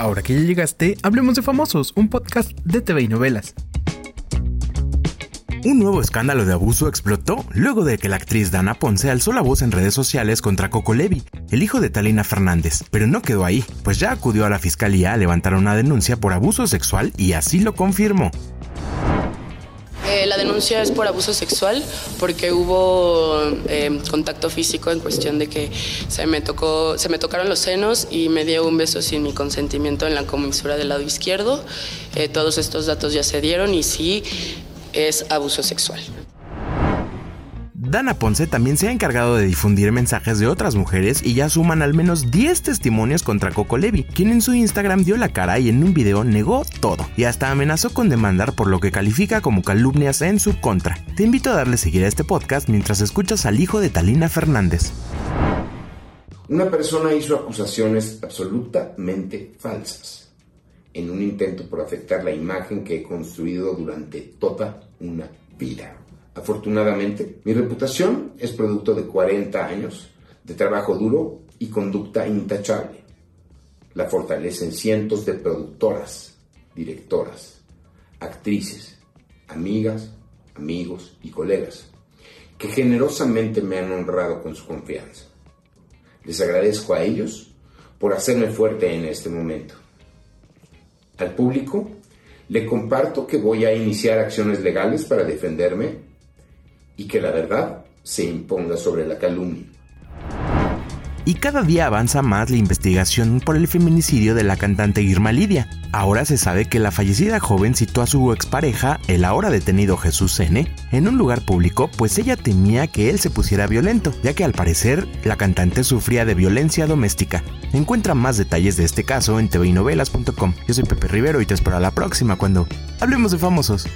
Ahora que ya llegaste, hablemos de Famosos, un podcast de TV y novelas. Un nuevo escándalo de abuso explotó luego de que la actriz Dana Ponce alzó la voz en redes sociales contra Coco Levi, el hijo de Talina Fernández. Pero no quedó ahí, pues ya acudió a la fiscalía a levantar una denuncia por abuso sexual y así lo confirmó. Eh, la denuncia es por abuso sexual porque hubo eh, contacto físico en cuestión de que se me tocó, se me tocaron los senos y me dio un beso sin mi consentimiento en la comisura del lado izquierdo. Eh, todos estos datos ya se dieron y sí es abuso sexual. Dana Ponce también se ha encargado de difundir mensajes de otras mujeres y ya suman al menos 10 testimonios contra Coco Levi, quien en su Instagram dio la cara y en un video negó todo y hasta amenazó con demandar por lo que califica como calumnias en su contra. Te invito a darle seguir a este podcast mientras escuchas al hijo de Talina Fernández. Una persona hizo acusaciones absolutamente falsas en un intento por afectar la imagen que he construido durante toda una vida. Afortunadamente, mi reputación es producto de 40 años de trabajo duro y conducta intachable. La fortalecen cientos de productoras, directoras, actrices, amigas, amigos y colegas que generosamente me han honrado con su confianza. Les agradezco a ellos por hacerme fuerte en este momento. Al público le comparto que voy a iniciar acciones legales para defenderme y que la verdad se imponga sobre la calumnia. Y cada día avanza más la investigación por el feminicidio de la cantante Irma Lidia. Ahora se sabe que la fallecida joven citó a su expareja, el ahora detenido Jesús N., en un lugar público, pues ella temía que él se pusiera violento, ya que al parecer la cantante sufría de violencia doméstica. Encuentra más detalles de este caso en tvinovelas.com. Yo soy Pepe Rivero y te espero a la próxima cuando hablemos de famosos.